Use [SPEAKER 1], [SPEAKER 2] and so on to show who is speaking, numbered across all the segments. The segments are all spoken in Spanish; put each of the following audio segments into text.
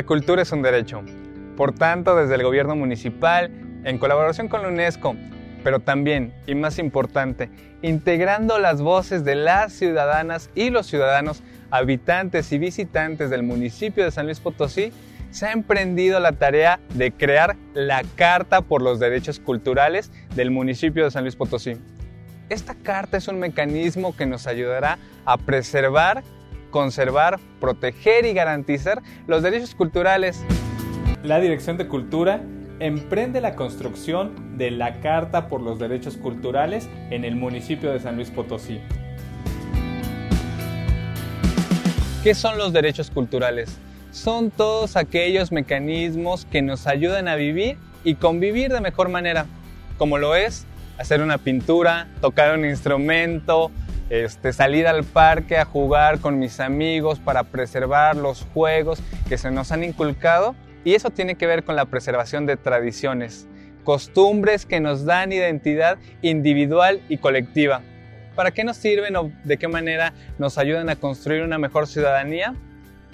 [SPEAKER 1] La cultura es un derecho. Por tanto, desde el gobierno municipal, en colaboración con la UNESCO, pero también, y más importante, integrando las voces de las ciudadanas y los ciudadanos, habitantes y visitantes del municipio de San Luis Potosí, se ha emprendido la tarea de crear la Carta por los Derechos Culturales del municipio de San Luis Potosí. Esta carta es un mecanismo que nos ayudará a preservar, conservar, proteger y garantizar los derechos culturales. La Dirección de Cultura emprende la construcción de la Carta por los Derechos Culturales en el municipio de San Luis Potosí. ¿Qué son los derechos culturales? Son todos aquellos mecanismos que nos ayudan a vivir y convivir de mejor manera, como lo es hacer una pintura, tocar un instrumento, este, salir al parque a jugar con mis amigos para preservar los juegos que se nos han inculcado y eso tiene que ver con la preservación de tradiciones, costumbres que nos dan identidad individual y colectiva. ¿Para qué nos sirven o de qué manera nos ayudan a construir una mejor ciudadanía?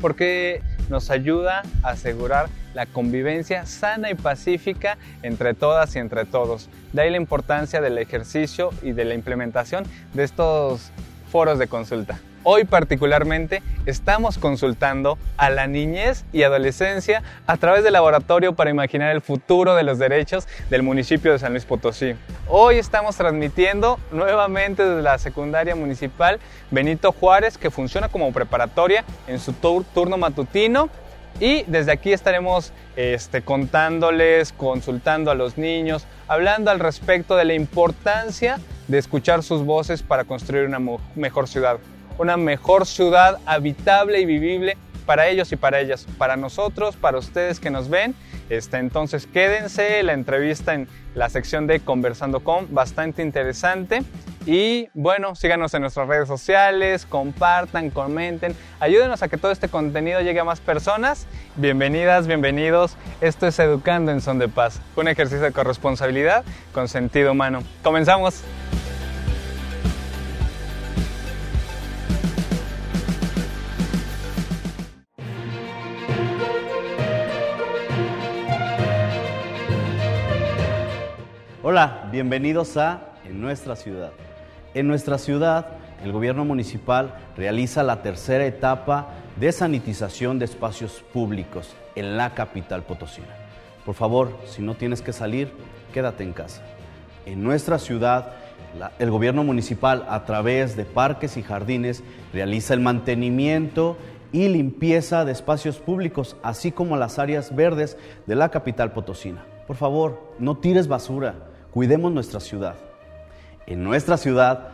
[SPEAKER 1] Porque nos ayuda a asegurar la convivencia sana y pacífica entre todas y entre todos. De ahí la importancia del ejercicio y de la implementación de estos foros de consulta. Hoy particularmente estamos consultando a la niñez y adolescencia a través del Laboratorio para Imaginar el Futuro de los Derechos del municipio de San Luis Potosí. Hoy estamos transmitiendo nuevamente desde la secundaria municipal Benito Juárez que funciona como preparatoria en su turno matutino y desde aquí estaremos este, contándoles, consultando a los niños, hablando al respecto de la importancia de escuchar sus voces para construir una mejor ciudad una mejor ciudad habitable y vivible para ellos y para ellas, para nosotros, para ustedes que nos ven. Este, entonces quédense, la entrevista en la sección de Conversando con, bastante interesante. Y bueno, síganos en nuestras redes sociales, compartan, comenten, ayúdenos a que todo este contenido llegue a más personas. Bienvenidas, bienvenidos. Esto es Educando en Son de Paz, un ejercicio de corresponsabilidad con sentido humano. Comenzamos.
[SPEAKER 2] Hola, bienvenidos a En nuestra ciudad. En nuestra ciudad, el gobierno municipal realiza la tercera etapa de sanitización de espacios públicos en la capital potosina. Por favor, si no tienes que salir, quédate en casa. En nuestra ciudad, el gobierno municipal, a través de parques y jardines, realiza el mantenimiento y limpieza de espacios públicos, así como las áreas verdes de la capital potosina. Por favor, no tires basura cuidemos nuestra ciudad. En nuestra ciudad,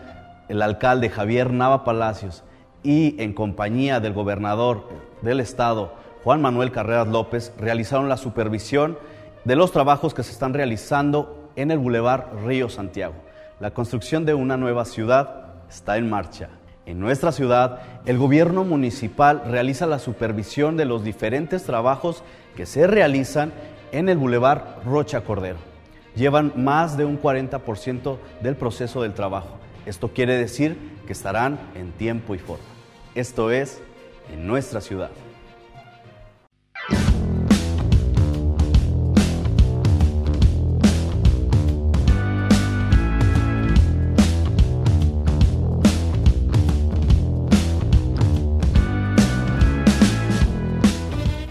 [SPEAKER 2] el alcalde Javier Nava Palacios y en compañía del gobernador del estado, Juan Manuel Carreras López, realizaron la supervisión de los trabajos que se están realizando en el Boulevard Río Santiago. La construcción de una nueva ciudad está en marcha. En nuestra ciudad, el gobierno municipal realiza la supervisión de los diferentes trabajos que se realizan en el Boulevard Rocha Cordero llevan más de un 40% del proceso del trabajo. Esto quiere decir que estarán en tiempo y forma. Esto es en nuestra ciudad.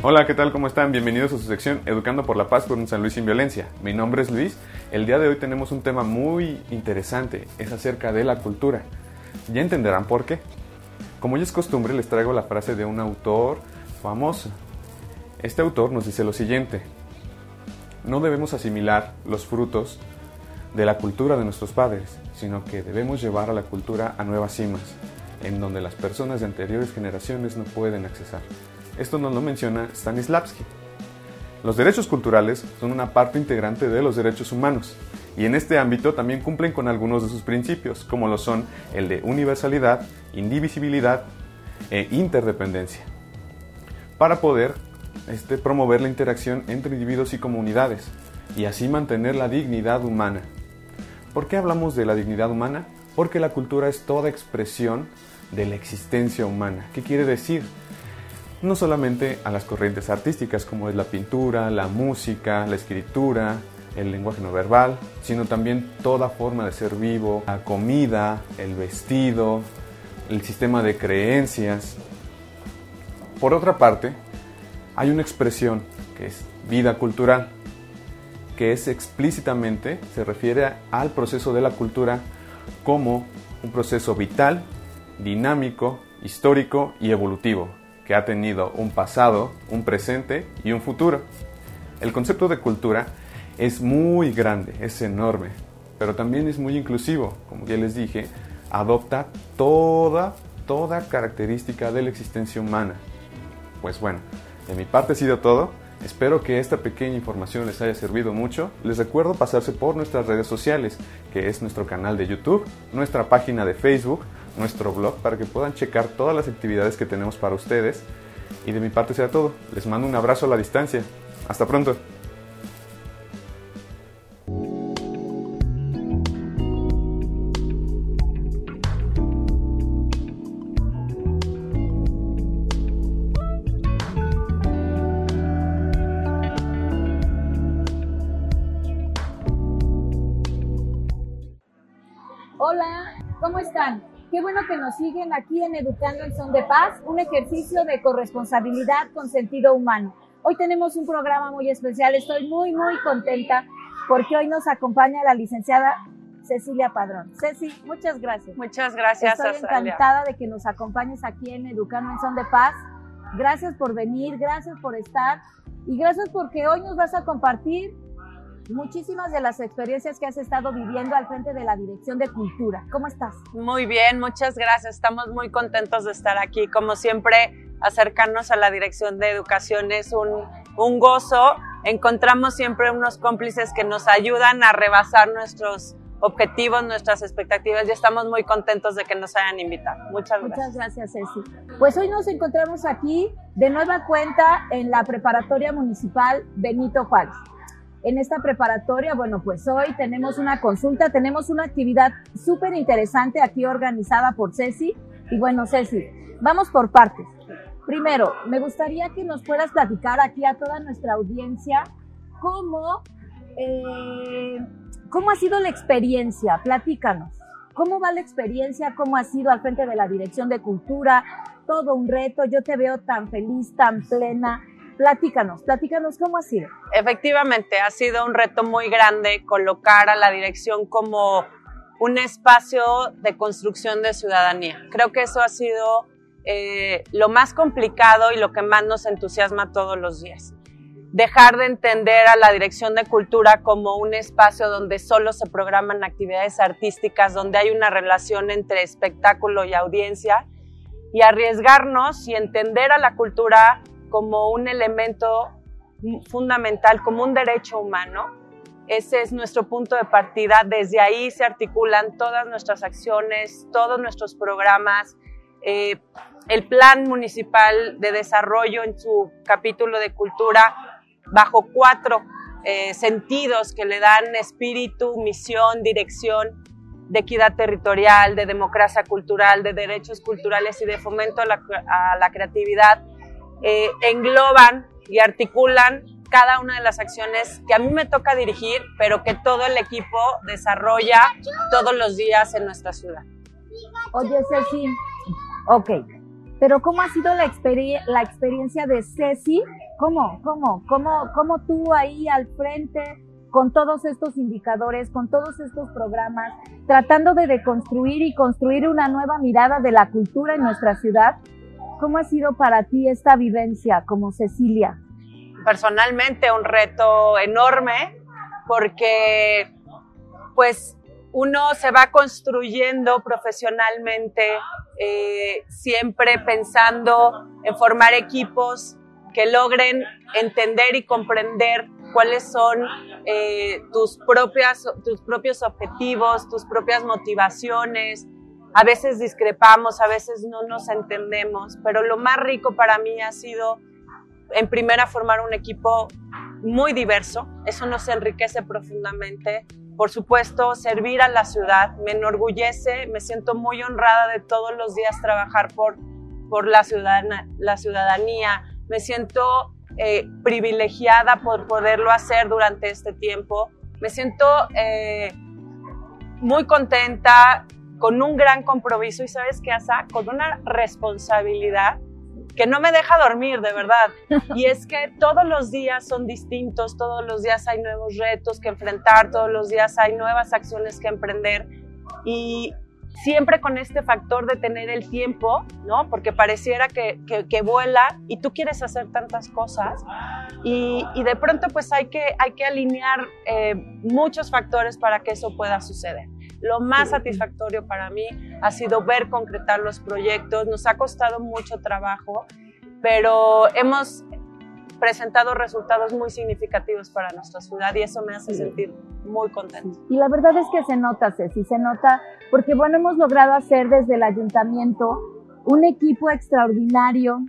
[SPEAKER 3] Hola, ¿qué tal? ¿Cómo están? Bienvenidos a su sección Educando por la Paz un San Luis sin violencia. Mi nombre es Luis. El día de hoy tenemos un tema muy interesante, es acerca de la cultura. Ya entenderán por qué. Como ya es costumbre, les traigo la frase de un autor famoso. Este autor nos dice lo siguiente. No debemos asimilar los frutos de la cultura de nuestros padres, sino que debemos llevar a la cultura a nuevas cimas, en donde las personas de anteriores generaciones no pueden accesar. Esto nos lo menciona Stanislavski. Los derechos culturales son una parte integrante de los derechos humanos y en este ámbito también cumplen con algunos de sus principios, como lo son el de universalidad, indivisibilidad e interdependencia, para poder este, promover la interacción entre individuos y comunidades y así mantener la dignidad humana. ¿Por qué hablamos de la dignidad humana? Porque la cultura es toda expresión de la existencia humana. ¿Qué quiere decir? No solamente a las corrientes artísticas como es la pintura, la música, la escritura, el lenguaje no verbal, sino también toda forma de ser vivo, la comida, el vestido, el sistema de creencias. Por otra parte, hay una expresión que es vida cultural, que es explícitamente, se refiere al proceso de la cultura como un proceso vital, dinámico, histórico y evolutivo, que ha tenido un pasado, un presente y un futuro. El concepto de cultura es muy grande, es enorme, pero también es muy inclusivo, como ya les dije, adopta toda, toda característica de la existencia humana. Pues bueno, de mi parte ha sido todo. Espero que esta pequeña información les haya servido mucho. Les recuerdo pasarse por nuestras redes sociales, que es nuestro canal de YouTube, nuestra página de Facebook, nuestro blog, para que puedan checar todas las actividades que tenemos para ustedes. Y de mi parte será todo. Les mando un abrazo a la distancia. Hasta pronto.
[SPEAKER 4] Nos siguen aquí en Educando en Son de Paz, un ejercicio de corresponsabilidad con sentido humano. Hoy tenemos un programa muy especial, estoy muy, muy contenta porque hoy nos acompaña la licenciada Cecilia Padrón. Ceci, muchas gracias.
[SPEAKER 5] Muchas gracias,
[SPEAKER 4] Estoy encantada de que nos acompañes aquí en Educando en Son de Paz. Gracias por venir, gracias por estar y gracias porque hoy nos vas a compartir muchísimas de las experiencias que has estado viviendo al frente de la Dirección de Cultura. ¿Cómo estás?
[SPEAKER 5] Muy bien, muchas gracias. Estamos muy contentos de estar aquí. Como siempre, acercarnos a la Dirección de Educación es un, un gozo. Encontramos siempre unos cómplices que nos ayudan a rebasar nuestros objetivos, nuestras expectativas y estamos muy contentos de que nos hayan invitado. Muchas gracias.
[SPEAKER 4] Muchas gracias, Ceci. Pues hoy nos encontramos aquí de nueva cuenta en la preparatoria municipal Benito Juárez. En esta preparatoria, bueno, pues hoy tenemos una consulta, tenemos una actividad súper interesante aquí organizada por Ceci. Y bueno, Ceci, vamos por partes. Primero, me gustaría que nos puedas platicar aquí a toda nuestra audiencia cómo, eh, cómo ha sido la experiencia. Platícanos. ¿Cómo va la experiencia? ¿Cómo ha sido al frente de la Dirección de Cultura? Todo un reto. Yo te veo tan feliz, tan plena. Platícanos, platícanos cómo ha sido.
[SPEAKER 5] Efectivamente, ha sido un reto muy grande colocar a la dirección como un espacio de construcción de ciudadanía. Creo que eso ha sido eh, lo más complicado y lo que más nos entusiasma todos los días. Dejar de entender a la Dirección de Cultura como un espacio donde solo se programan actividades artísticas, donde hay una relación entre espectáculo y audiencia, y arriesgarnos y entender a la cultura como un elemento fundamental, como un derecho humano. Ese es nuestro punto de partida. Desde ahí se articulan todas nuestras acciones, todos nuestros programas. Eh, el Plan Municipal de Desarrollo en su capítulo de cultura, bajo cuatro eh, sentidos que le dan espíritu, misión, dirección, de equidad territorial, de democracia cultural, de derechos culturales y de fomento a la, a la creatividad, eh, engloban y articulan cada una de las acciones que a mí me toca dirigir, pero que todo el equipo desarrolla todos los días en nuestra ciudad.
[SPEAKER 4] Oye, Ceci, ok, pero ¿cómo ha sido la, experie la experiencia de Ceci? ¿Cómo, cómo, cómo, cómo tú ahí al frente con todos estos indicadores, con todos estos programas, tratando de deconstruir y construir una nueva mirada de la cultura en nuestra ciudad? ¿Cómo ha sido para ti esta vivencia como Cecilia?
[SPEAKER 5] Personalmente un reto enorme porque pues uno se va construyendo profesionalmente, eh, siempre pensando en formar equipos que logren entender y comprender cuáles son eh, tus, propias, tus propios objetivos, tus propias motivaciones, a veces discrepamos, a veces no nos entendemos, pero lo más rico para mí ha sido, en primera, formar un equipo muy diverso. Eso nos enriquece profundamente por supuesto, servir a la ciudad. Me enorgullece, me siento muy honrada de todos los días trabajar por, por la, ciudadana, la ciudadanía. Me siento eh, privilegiada por poderlo hacer durante este tiempo. Me siento eh, muy contenta, con un gran compromiso y sabes qué, Asa, con una responsabilidad que no me deja dormir, de verdad. Y es que todos los días son distintos, todos los días hay nuevos retos que enfrentar, todos los días hay nuevas acciones que emprender. Y siempre con este factor de tener el tiempo, ¿no? Porque pareciera que, que, vuela y tú quieres hacer tantas cosas y, y, de pronto pues hay que, hay que alinear eh, muchos factores para que eso pueda suceder. Lo más satisfactorio para mí ha sido ver concretar los proyectos. Nos ha costado mucho trabajo, pero hemos presentado resultados muy significativos para nuestra ciudad y eso me hace sentir muy contento.
[SPEAKER 4] Y la verdad es que se nota, Ceci, se nota, porque bueno, hemos logrado hacer desde el ayuntamiento un equipo extraordinario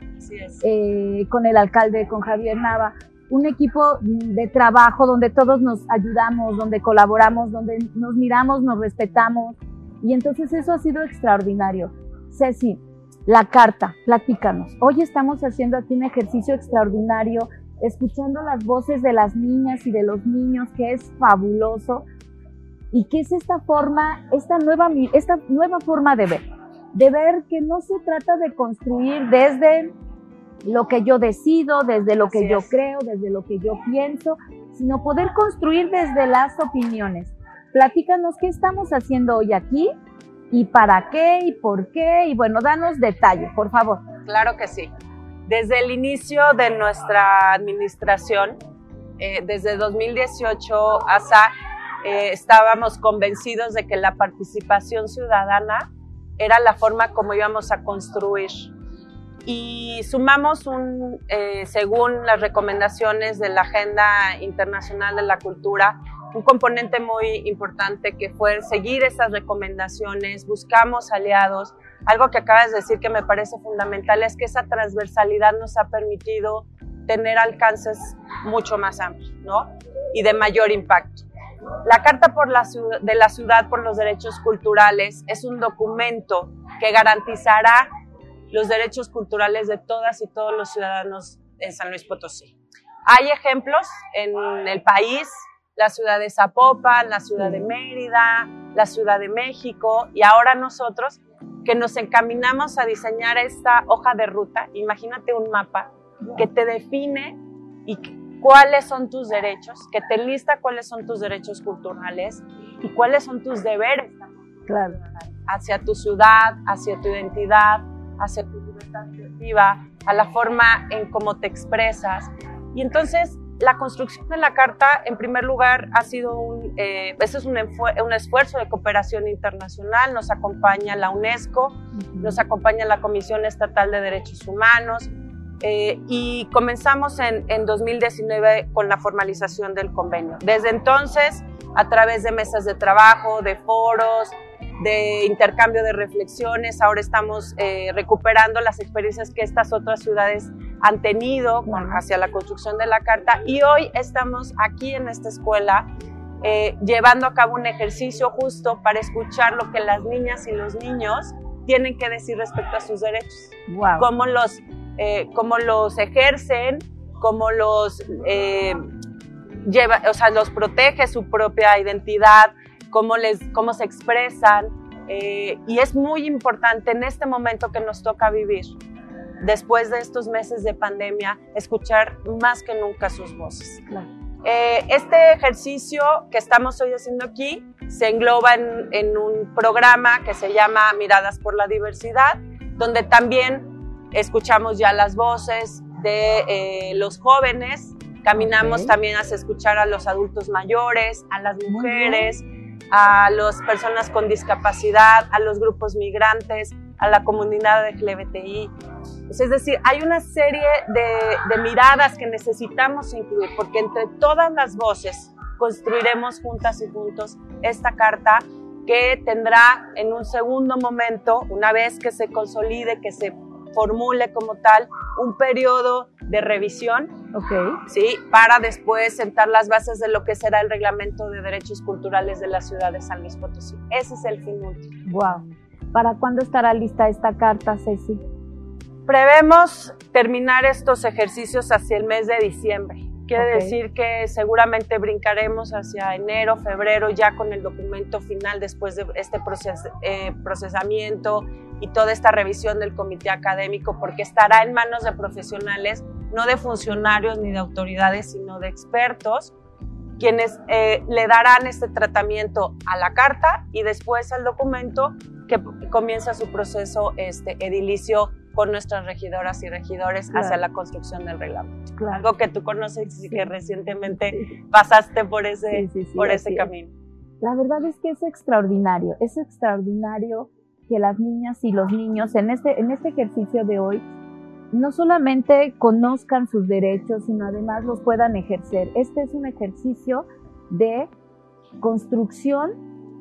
[SPEAKER 4] eh, con el alcalde, con Javier Nava, un equipo de trabajo donde todos nos ayudamos, donde colaboramos, donde nos miramos, nos respetamos. Y entonces eso ha sido extraordinario. Ceci, la carta, platícanos. Hoy estamos haciendo aquí un ejercicio extraordinario, escuchando las voces de las niñas y de los niños, que es fabuloso. ¿Y qué es esta forma, esta nueva, esta nueva forma de ver? De ver que no se trata de construir desde lo que yo decido, desde lo que yo creo, desde lo que yo pienso, sino poder construir desde las opiniones. Platícanos qué estamos haciendo hoy aquí y para qué y por qué y bueno, danos detalles, por favor.
[SPEAKER 5] Claro que sí. Desde el inicio de nuestra administración, eh, desde 2018 hasta eh, estábamos convencidos de que la participación ciudadana era la forma como íbamos a construir. Y sumamos un, eh, según las recomendaciones de la Agenda Internacional de la Cultura, un componente muy importante que fue seguir esas recomendaciones, buscamos aliados. Algo que acabas de decir que me parece fundamental es que esa transversalidad nos ha permitido tener alcances mucho más amplios ¿no? y de mayor impacto. La Carta por la de la Ciudad por los Derechos Culturales es un documento que garantizará los derechos culturales de todas y todos los ciudadanos en San Luis Potosí. Hay ejemplos en el país la ciudad de Zapopan, la ciudad de Mérida, la ciudad de México y ahora nosotros que nos encaminamos a diseñar esta hoja de ruta, imagínate un mapa que te define y cuáles son tus derechos, que te lista cuáles son tus derechos culturales y cuáles son tus deberes
[SPEAKER 4] claro.
[SPEAKER 5] hacia tu ciudad, hacia tu identidad, creativa, a la forma en cómo te expresas. Y entonces la construcción de la carta, en primer lugar, ha sido un, eh, es un, un, esfuerzo de cooperación internacional. Nos acompaña la UNESCO, nos acompaña la Comisión Estatal de Derechos Humanos eh, y comenzamos en, en 2019 con la formalización del convenio. Desde entonces, a través de mesas de trabajo, de foros, de intercambio de reflexiones. Ahora estamos eh, recuperando las experiencias que estas otras ciudades han tenido hacia la construcción de la carta. Y hoy estamos aquí en esta escuela eh, llevando a cabo un ejercicio justo para escuchar lo que las niñas y los niños tienen que decir respecto a sus derechos, cómo, los, eh, cómo los ejercen, cómo los, lleva, o sea, los protege su propia identidad, cómo, les, cómo se expresan. Eh, y es muy importante en este momento que nos toca vivir, después de estos meses de pandemia, escuchar más que nunca sus voces. Eh, este ejercicio que estamos hoy haciendo aquí se engloba en, en, un programa que se llama Miradas por la Diversidad, donde también escuchamos ya las voces de eh, los jóvenes, caminamos también hacia escuchar a los adultos mayores, a las mujeres, a las personas con discapacidad, a los grupos migrantes, a la comunidad LGBTI. Pues, es decir, hay una serie de, de miradas que necesitamos incluir, porque entre todas las voces construiremos juntas y juntos esta carta que tendrá en un segundo momento, una vez que se consolide, que se formule como tal, un periodo de revisión,
[SPEAKER 4] Ok.
[SPEAKER 5] ¿sí? Para después sentar las bases de lo que será el reglamento de derechos culturales de la ciudad de San Luis Potosí. Ese es el fin último.
[SPEAKER 4] Wow. ¿Para cuándo estará lista esta carta, Ceci?
[SPEAKER 5] Prevemos terminar estos ejercicios hacia el mes de diciembre. Quiere decir que seguramente brincaremos hacia enero, febrero, ya con el documento final después de este proces- eh, procesamiento y toda esta revisión del comité académico, porque estará en manos de profesionales, no de funcionarios ni de autoridades, sino de expertos, quienes eh, le darán este tratamiento a la carta y después al documento que comienza su proceso este, edilicio con nuestras regidoras y regidores
[SPEAKER 4] Claro.
[SPEAKER 5] hacia la construcción del reglamento.
[SPEAKER 4] Claro.
[SPEAKER 5] Algo que tú conoces y que
[SPEAKER 4] Sí.
[SPEAKER 5] recientemente
[SPEAKER 4] Sí.
[SPEAKER 5] pasaste por ese,
[SPEAKER 4] Sí,
[SPEAKER 5] por ese
[SPEAKER 4] es.
[SPEAKER 5] camino.
[SPEAKER 4] La verdad es que es extraordinario, es extraordinario que las niñas y los niños en este, en este ejercicio de hoy no solamente conozcan sus derechos, sino además los puedan ejercer. Este es un ejercicio de construcción,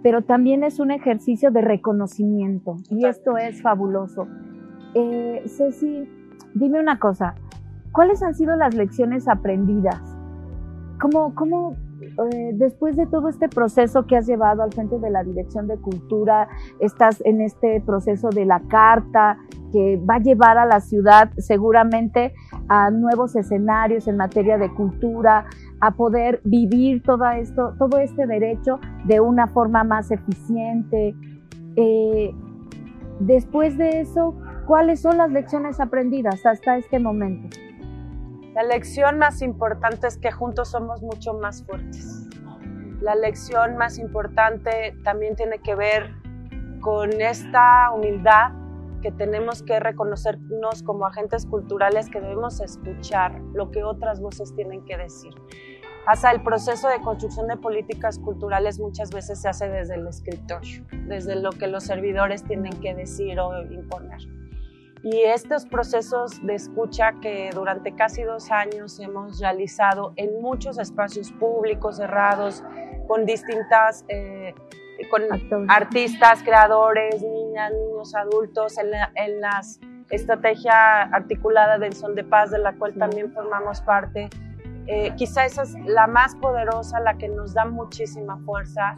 [SPEAKER 4] pero también es un ejercicio de reconocimiento y esto es fabuloso. Eh, Ceci, dime una cosa, ¿cuáles han sido las lecciones aprendidas? ¿Cómo, cómo eh, después de todo este proceso que has llevado al frente de la Dirección de Cultura, estás en este proceso de la carta que va a llevar a la ciudad seguramente a nuevos escenarios en materia de cultura, a poder vivir todo esto, todo este derecho de una forma más eficiente. Eh, después de eso, ¿cuáles son las lecciones aprendidas hasta este momento?
[SPEAKER 5] La lección más importante es que juntos somos mucho más fuertes. La lección más importante también tiene que ver con esta humildad que tenemos que reconocernos como agentes culturales que debemos escuchar lo que otras voces tienen que decir. Hasta el proceso de construcción de políticas culturales muchas veces se hace desde el escritorio, desde lo que los servidores tienen que decir o imponer. Y estos procesos de escucha que durante casi dos años hemos realizado en muchos espacios públicos cerrados, con distintas, eh, con
[SPEAKER 4] Actores.
[SPEAKER 5] artistas, creadores, niñas, niños, adultos, en la en las estrategia articulada del Son de Paz, de la cual también formamos parte. Eh, quizá esa es la más poderosa, la que nos da muchísima fuerza.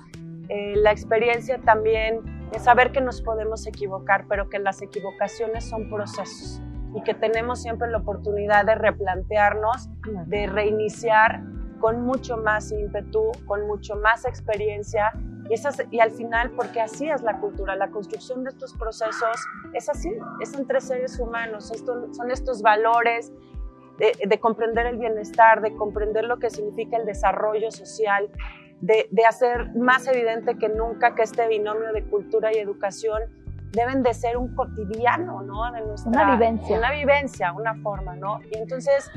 [SPEAKER 5] Eh, la experiencia también es saber que nos podemos equivocar, pero que las equivocaciones son procesos y que tenemos siempre la oportunidad de replantearnos, de reiniciar con mucho más ímpetu, con mucho más experiencia. Y, esas, y al final, porque así es la cultura, la construcción de estos procesos es así, es entre seres humanos, esto, son estos valores de, de, comprender el bienestar, de comprender lo que significa el desarrollo social, de, de hacer más evidente que nunca que este binomio de cultura y educación deben de ser un cotidiano, ¿no? De nuestra,
[SPEAKER 4] una vivencia.
[SPEAKER 5] Una vivencia, una forma, ¿no? Y entonces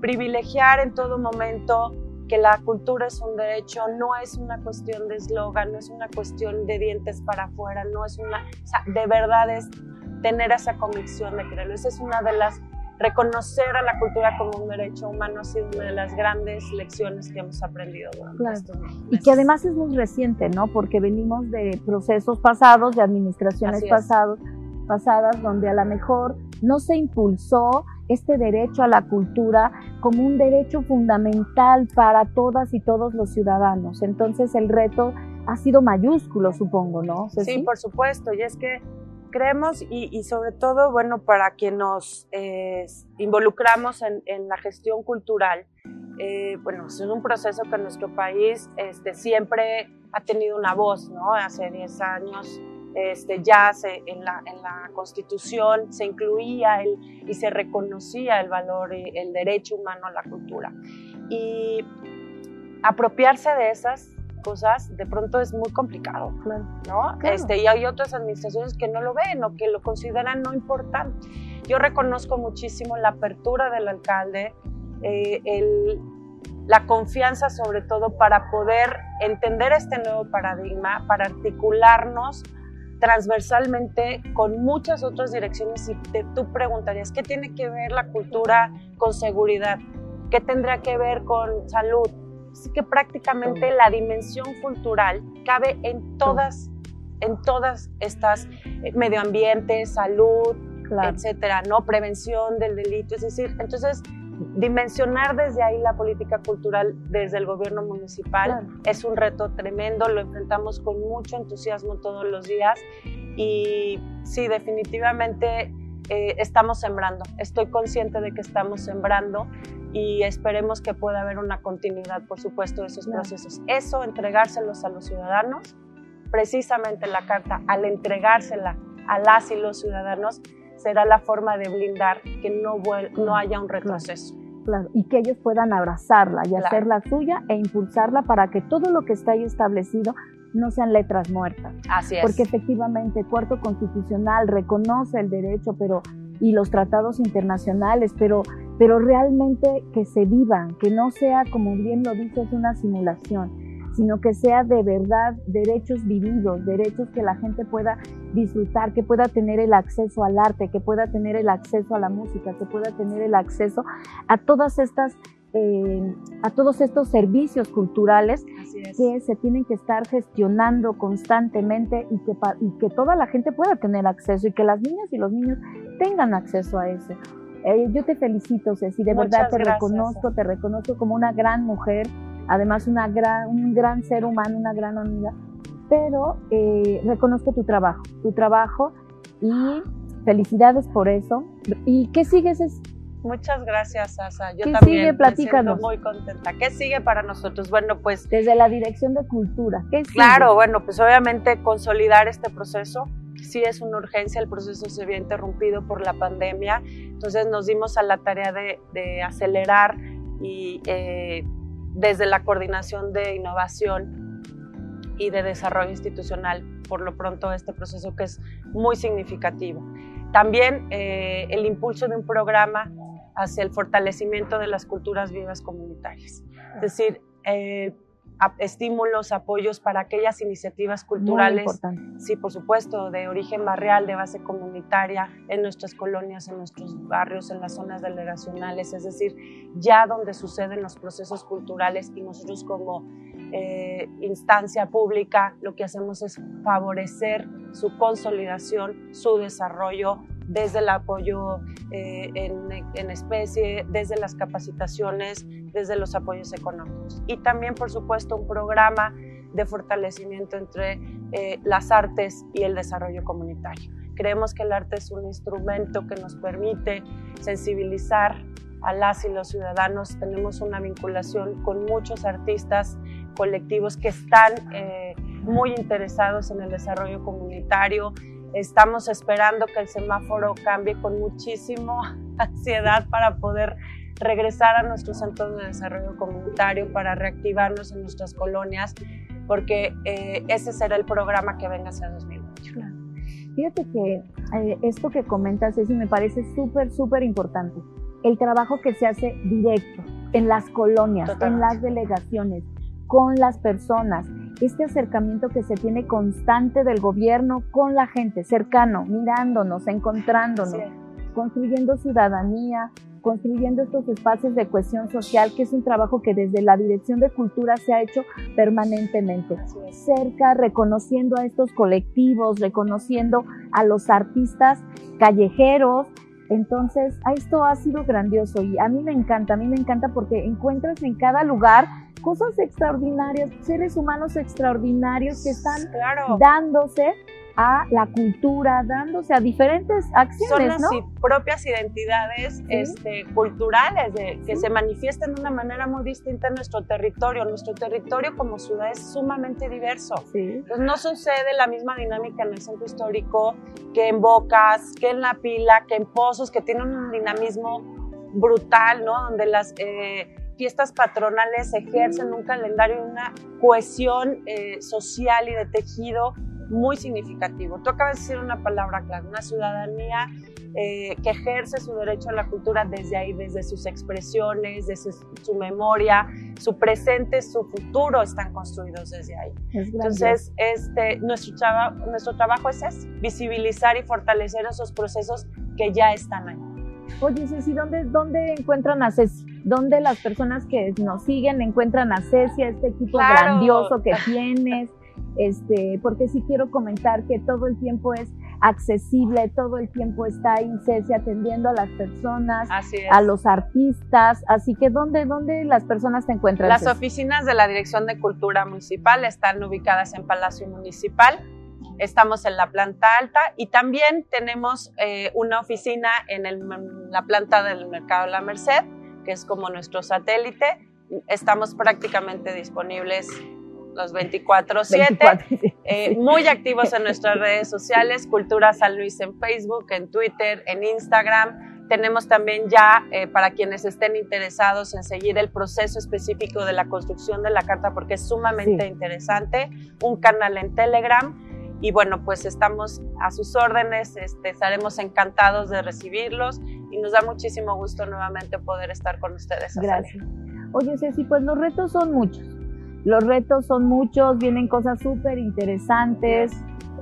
[SPEAKER 5] privilegiar en todo momento que la cultura es un derecho, no es una cuestión de eslogan, no es una cuestión de dientes para afuera, no es una, o sea, de verdad es tener esa convicción de creerlo. Esa es una de las, reconocer a la cultura como un derecho humano ha sido una de las grandes lecciones que hemos aprendido durante
[SPEAKER 4] Claro.
[SPEAKER 5] estos meses.
[SPEAKER 4] Y que además es muy reciente, ¿no? Porque venimos de procesos pasados, de administraciones pasados, pasadas, donde a lo mejor no se impulsó este derecho a la cultura como un derecho fundamental para todas y todos los ciudadanos. Entonces el reto ha sido mayúsculo, supongo, ¿no?
[SPEAKER 5] Sí, por supuesto. Y es que creemos y, y sobre todo, bueno, para quien nos eh, involucramos en, en, la gestión cultural, eh, bueno, es un proceso que nuestro país este, siempre ha tenido una voz, ¿no? Hace 10 años este, ya se, en, la, en la Constitución se incluía el, y se reconocía el valor y el derecho humano a la cultura. Y apropiarse de esas cosas de pronto es muy complicado,
[SPEAKER 4] claro.
[SPEAKER 5] ¿no?
[SPEAKER 4] Claro.
[SPEAKER 5] Este, y hay otras administraciones que no lo ven o que lo consideran no importante. Yo reconozco muchísimo la apertura del alcalde, eh, el, la confianza sobre todo para poder entender este nuevo paradigma, para articularnos transversalmente con muchas otras direcciones y te, tú preguntarías, ¿qué tiene que ver la cultura con seguridad? ¿Qué tendrá que ver con salud? Así que prácticamente la dimensión cultural cabe en todas, en todas estas eh, medio ambiente, salud,
[SPEAKER 4] claro.
[SPEAKER 5] etcétera, ¿no? Prevención del delito, es decir, entonces dimensionar desde ahí la política cultural desde el gobierno municipal
[SPEAKER 4] Claro.
[SPEAKER 5] es un reto tremendo, lo enfrentamos con mucho entusiasmo todos los días y sí, definitivamente eh, estamos sembrando. Estoy consciente de que estamos sembrando y esperemos que pueda haber una continuidad, por supuesto, de esos procesos. Eso, entregárselos a los ciudadanos, precisamente la carta, al entregársela a las y los ciudadanos, será la forma de blindar que no, no haya un retroceso.
[SPEAKER 4] Claro, y que ellos puedan abrazarla y
[SPEAKER 5] Claro.
[SPEAKER 4] hacerla suya e impulsarla para que todo lo que está ahí establecido no sean letras muertas.
[SPEAKER 5] Así es.
[SPEAKER 4] Porque efectivamente el cuarto constitucional reconoce el derecho pero, y los tratados internacionales, pero, pero realmente que se vivan, que no sea, como bien lo dices, una simulación, sino que sea de verdad derechos vividos, derechos que la gente pueda disfrutar, que pueda tener el acceso al arte, que pueda tener el acceso a la música, que pueda tener el acceso a todas estas, eh, a todos estos servicios culturales
[SPEAKER 5] es.
[SPEAKER 4] que se tienen que estar gestionando constantemente y que, y que toda la gente pueda tener acceso y que las niñas y los niños tengan acceso a eso. Eh, yo te felicito, Ceci, de
[SPEAKER 5] Muchas
[SPEAKER 4] verdad te
[SPEAKER 5] gracias.
[SPEAKER 4] reconozco, te reconozco como una gran mujer, además una gran, un gran ser humano, una gran amiga, pero eh, reconozco tu trabajo, tu trabajo y felicidades por eso. ¿Y qué sigues?
[SPEAKER 5] Muchas gracias, Asa. Yo
[SPEAKER 4] ¿Qué
[SPEAKER 5] también
[SPEAKER 4] sigue?
[SPEAKER 5] me siento
[SPEAKER 4] Platícanos.
[SPEAKER 5] muy contenta. ¿Qué sigue para nosotros? Bueno, pues
[SPEAKER 4] desde la Dirección de Cultura. ¿Qué sigue?
[SPEAKER 5] claro, bueno, pues obviamente consolidar este proceso. Sí es una urgencia, el proceso se había interrumpido por la pandemia, entonces nos dimos a la tarea de, de acelerar y eh, desde la coordinación de innovación y de desarrollo institucional, por lo pronto este proceso que es muy significativo. También eh, el impulso de un programa hacia el fortalecimiento de las culturas vivas comunitarias. Es decir, eh, estímulos, apoyos para aquellas iniciativas culturales, sí, por supuesto, de origen barrial, de base comunitaria, en nuestras colonias, en nuestros barrios, en las zonas delegacionales, es decir, ya donde suceden los procesos culturales y nosotros como eh, instancia pública lo que hacemos es favorecer su consolidación, su desarrollo desde el apoyo eh, en, especie, desde las capacitaciones, desde los apoyos económicos. Y también, por supuesto, un programa de fortalecimiento entre eh, las artes y el desarrollo comunitario. Creemos que el arte es un instrumento que nos permite sensibilizar a las y los ciudadanos. Tenemos una vinculación con muchos artistas colectivos que están eh, muy interesados en el desarrollo comunitario. Estamos esperando que el semáforo cambie con muchísima ansiedad para poder regresar a nuestros centros de desarrollo comunitario, para reactivarnos en nuestras colonias, porque eh, ese será el programa que venga hacia 2028.
[SPEAKER 4] Fíjate que eh, esto que comentas, Ceci, me parece súper, súper importante. El trabajo que se hace directo en las colonias, en
[SPEAKER 5] Totalmente.
[SPEAKER 4] las delegaciones, con las personas, este acercamiento que se tiene constante del gobierno con la gente, cercano, mirándonos, encontrándonos, construyendo ciudadanía, construyendo estos espacios de cohesión social, que es un trabajo que desde la Dirección de Cultura se ha hecho permanentemente cerca, reconociendo a estos colectivos, reconociendo a los artistas callejeros. Entonces, a esto ha sido grandioso y a mí me encanta, a mí me encanta porque encuentras en cada lugar cosas extraordinarias, seres humanos extraordinarios que están
[SPEAKER 5] Claro.
[SPEAKER 4] dándose a la cultura, dándose a diferentes
[SPEAKER 5] son
[SPEAKER 4] acciones,
[SPEAKER 5] las
[SPEAKER 4] ¿no?
[SPEAKER 5] i- propias identidades este, culturales de, que se manifiestan de una manera muy distinta en nuestro territorio. Nuestro territorio como ciudad es sumamente diverso.
[SPEAKER 4] Sí,
[SPEAKER 5] Entonces no sucede la misma dinámica en el centro histórico que en Bocas, que en La Pila, que en Pozos, que tienen un dinamismo brutal, ¿no? Donde las eh, fiestas patronales ejercen un calendario y una cohesión eh, social y de tejido muy significativo. Tú acabas de decir una palabra clave, una ciudadanía eh, que ejerce su derecho a la cultura desde ahí, desde sus expresiones, desde su, su memoria, su presente, su futuro están construidos desde ahí.
[SPEAKER 4] es.
[SPEAKER 5] Entonces, este, nuestro, traba- nuestro trabajo es ese, visibilizar y fortalecer esos procesos que ya están ahí.
[SPEAKER 4] Oye, Ceci, ¿dónde, ¿dónde encuentran a Ceci? ¿Dónde las personas que nos siguen encuentran a Ceci, a este equipo
[SPEAKER 5] Claro.
[SPEAKER 4] grandioso que tienes? Este, porque sí quiero comentar que todo el tiempo es accesible, todo el tiempo está Ceci atendiendo a las personas, a los artistas, así que ¿dónde, dónde las personas te encuentran?
[SPEAKER 5] Las
[SPEAKER 4] Ceci?
[SPEAKER 5] oficinas de la Dirección de Cultura Municipal están ubicadas en Palacio Municipal. Estamos en la planta alta y también tenemos eh, una oficina en, el- en la planta del Mercado La Merced, que es como nuestro satélite. Estamos prácticamente disponibles los 24/7.
[SPEAKER 4] 24, sí.
[SPEAKER 5] Eh, muy activos en nuestras redes sociales, Cultura San Luis en Facebook, en Twitter, en Instagram. Tenemos también ya, eh, para quienes estén interesados en seguir el proceso específico de la construcción de la carta, porque es sumamente
[SPEAKER 4] Sí.
[SPEAKER 5] interesante, un canal en Telegram. Y bueno, pues estamos a sus órdenes, este, estaremos encantados de recibirlos y nos da muchísimo gusto nuevamente poder estar con ustedes.
[SPEAKER 4] Gracias. Oye, Ceci, pues los retos son muchos. Los retos son muchos, vienen cosas súper interesantes.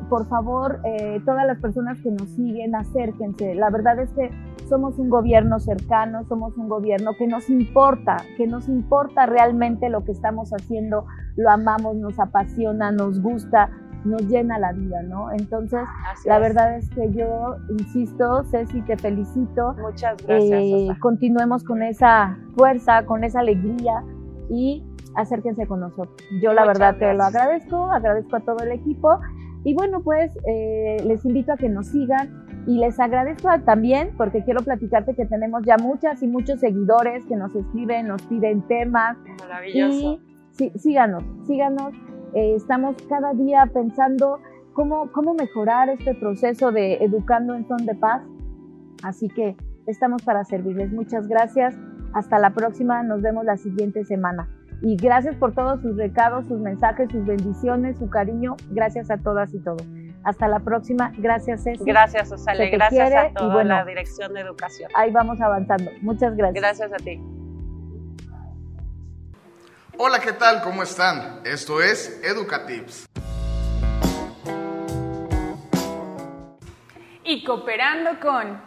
[SPEAKER 4] Por favor, eh, todas las personas que nos siguen, acérquense. La verdad es que somos un gobierno cercano, somos un gobierno que nos importa, que nos importa realmente lo que estamos haciendo, lo amamos, nos apasiona, nos gusta, nos llena la vida, ¿no? Entonces,
[SPEAKER 5] Así
[SPEAKER 4] la
[SPEAKER 5] es.
[SPEAKER 4] verdad es que yo insisto, Ceci, te felicito.
[SPEAKER 5] Muchas gracias.
[SPEAKER 4] Eh, continuemos con esa fuerza, con esa alegría y acérquense con nosotros. Yo la
[SPEAKER 5] Muchas
[SPEAKER 4] verdad te lo
[SPEAKER 5] gracias.
[SPEAKER 4] agradezco, agradezco a todo el equipo y bueno, pues eh, les invito a que nos sigan y les agradezco también porque quiero platicarte que tenemos ya muchas y muchos seguidores que nos escriben, nos piden temas
[SPEAKER 5] Maravilloso.
[SPEAKER 4] y sí, síganos, síganos. Eh, estamos cada día pensando cómo, cómo mejorar este proceso de educando en son de paz. Así que estamos para servirles. Muchas gracias. Hasta la próxima. Nos vemos la siguiente semana. Y gracias por todos sus recados, sus mensajes, sus bendiciones, su cariño. Gracias a todas y todos. Hasta la próxima. Gracias, Ceci.
[SPEAKER 5] Gracias,
[SPEAKER 4] te
[SPEAKER 5] Gracias
[SPEAKER 4] quiere
[SPEAKER 5] a
[SPEAKER 4] y
[SPEAKER 5] toda
[SPEAKER 4] bueno.
[SPEAKER 5] la Dirección de Educación.
[SPEAKER 4] Ahí vamos avanzando. Muchas gracias.
[SPEAKER 5] Gracias a ti.
[SPEAKER 6] Hola, ¿qué tal? ¿Cómo están? Esto es Educatips.
[SPEAKER 7] y cooperando con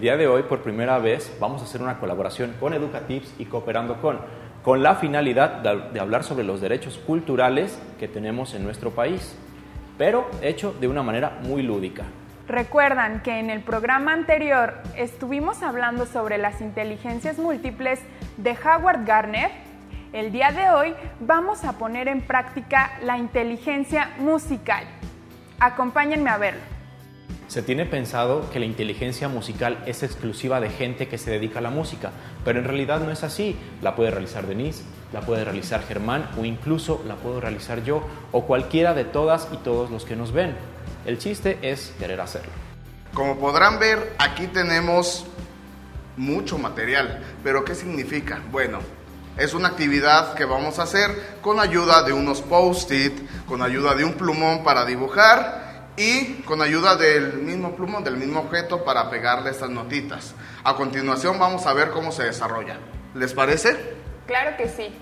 [SPEAKER 8] El día de hoy, por primera vez, vamos a hacer una colaboración con Educatips y Cooperando con, con la finalidad de, de hablar sobre los derechos culturales que tenemos en nuestro país, pero hecho de una manera muy lúdica.
[SPEAKER 7] Recuerdan que en el programa anterior estuvimos hablando sobre las inteligencias múltiples de Howard Gardner. El día de hoy vamos a poner en práctica la inteligencia musical. Acompáñenme a verlo.
[SPEAKER 8] Se tiene pensado que la inteligencia musical es exclusiva de gente que se dedica a la música, pero en realidad no es así. La puede realizar Denise, la puede realizar Germán o incluso la puedo realizar yo o cualquiera de todas y todos los que nos ven. El chiste es querer hacerlo.
[SPEAKER 6] Como podrán ver, aquí tenemos mucho material. ¿Pero qué significa? Bueno, es una actividad que vamos a hacer con ayuda de unos post-it, con ayuda de un plumón para dibujar y con ayuda del mismo plumón, del mismo objeto para pegarle estas notitas. A continuación vamos a ver cómo se desarrolla. ¿Les parece?
[SPEAKER 7] Claro que sí.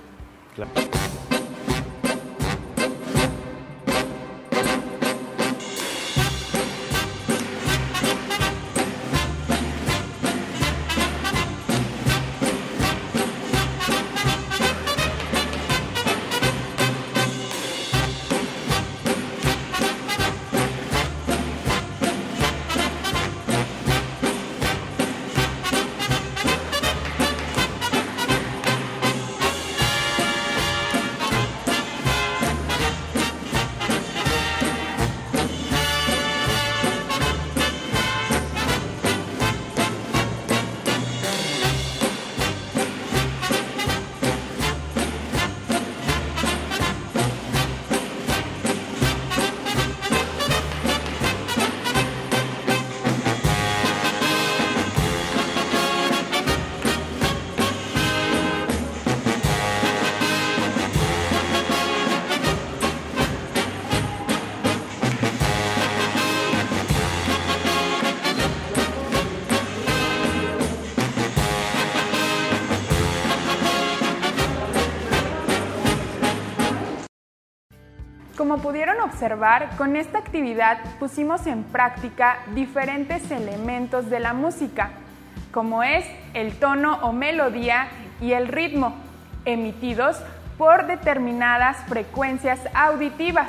[SPEAKER 7] Con esta actividad pusimos en práctica diferentes elementos de la música, como es el tono o melodía y el ritmo, emitidos por determinadas frecuencias auditivas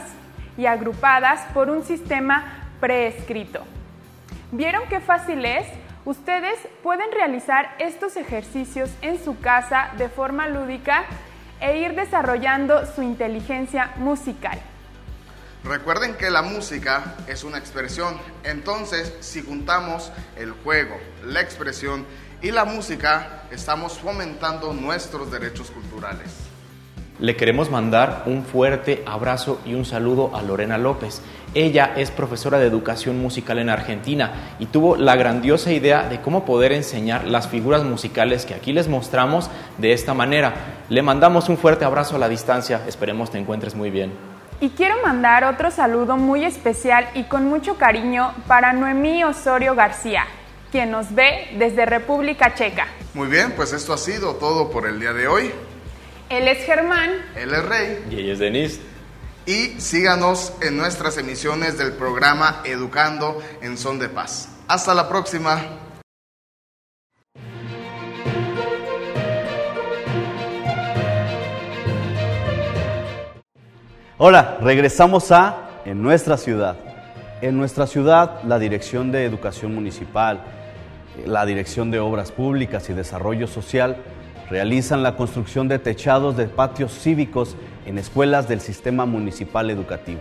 [SPEAKER 7] y agrupadas por un sistema preescrito. ¿Vieron qué fácil es? Ustedes pueden realizar estos ejercicios en su casa de forma lúdica e ir desarrollando su inteligencia musical.
[SPEAKER 6] Recuerden que la música es una expresión, entonces si juntamos el juego, la expresión y la música, estamos fomentando nuestros derechos culturales.
[SPEAKER 8] Le queremos mandar un fuerte abrazo y un saludo a Lorena López. Ella es profesora de educación musical en Argentina y tuvo la grandiosa idea de cómo poder enseñar las figuras musicales que aquí les mostramos de esta manera. Le mandamos un fuerte abrazo a la distancia, esperemos te encuentres muy bien.
[SPEAKER 7] Y quiero mandar otro saludo muy especial y con mucho cariño para Noemí Osorio García, quien nos ve desde República Checa.
[SPEAKER 6] Muy bien, pues esto ha sido todo por el día de hoy.
[SPEAKER 7] Él es Germán.
[SPEAKER 6] Él es Rey.
[SPEAKER 8] Y ella es Denise.
[SPEAKER 6] Y síganos en nuestras emisiones del programa Educando en Son de Paz. Hasta la próxima.
[SPEAKER 2] Hola, regresamos a En nuestra ciudad. En nuestra ciudad, la Dirección de Educación Municipal, la Dirección de Obras Públicas y Desarrollo Social realizan la construcción de techados de patios cívicos en escuelas del sistema municipal educativo,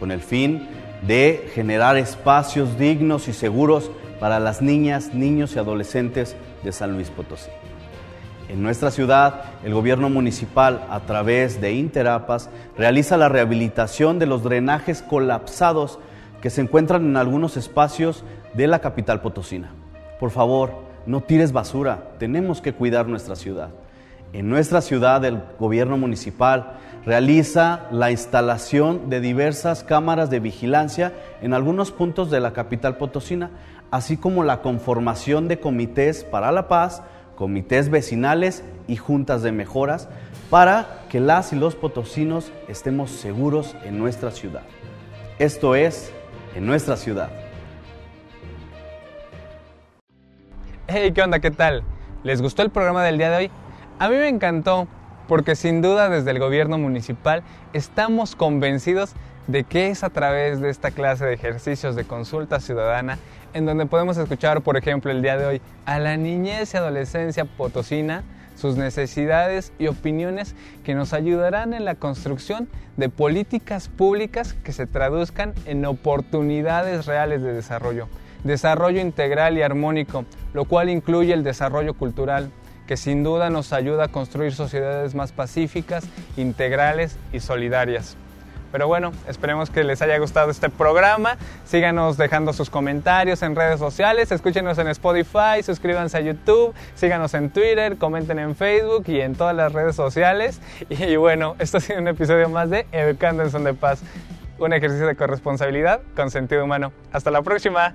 [SPEAKER 2] con el fin de generar espacios dignos y seguros para las niñas, niños y adolescentes de San Luis Potosí. En nuestra ciudad, el gobierno municipal, a través de Interapas, realiza la rehabilitación de los drenajes colapsados que se encuentran en algunos espacios de la capital potosina. Por favor, no tires basura, tenemos que cuidar nuestra ciudad. En nuestra ciudad, el gobierno municipal realiza la instalación de diversas cámaras de vigilancia en algunos puntos de la capital potosina, así como la conformación de comités para la paz, comités vecinales y juntas de mejoras para que las y los potosinos estemos seguros en nuestra ciudad. Esto es en nuestra ciudad.
[SPEAKER 1] Hey, ¿qué onda? ¿Qué tal? ¿Les gustó el programa del día de hoy? A mí me encantó porque sin duda desde el gobierno municipal estamos convencidos de que es a través de esta clase de ejercicios de consulta ciudadana en donde podemos escuchar, por ejemplo, el día de hoy a la niñez y adolescencia potosina, sus necesidades y opiniones que nos ayudarán en la construcción de políticas públicas que se traduzcan en oportunidades reales de desarrollo. Desarrollo integral y armónico, lo cual incluye el desarrollo cultural, que sin duda nos ayuda a construir sociedades más pacíficas, integrales y solidarias. Pero bueno, esperemos que les haya gustado este programa. Síganos dejando sus comentarios en redes sociales, escúchenos en Spotify, suscríbanse a YouTube, síganos en Twitter, comenten en Facebook y en todas las redes sociales. Y bueno, esto ha sido un episodio más de Educando en Son de Paz, un ejercicio de corresponsabilidad con sentido humano. Hasta la próxima.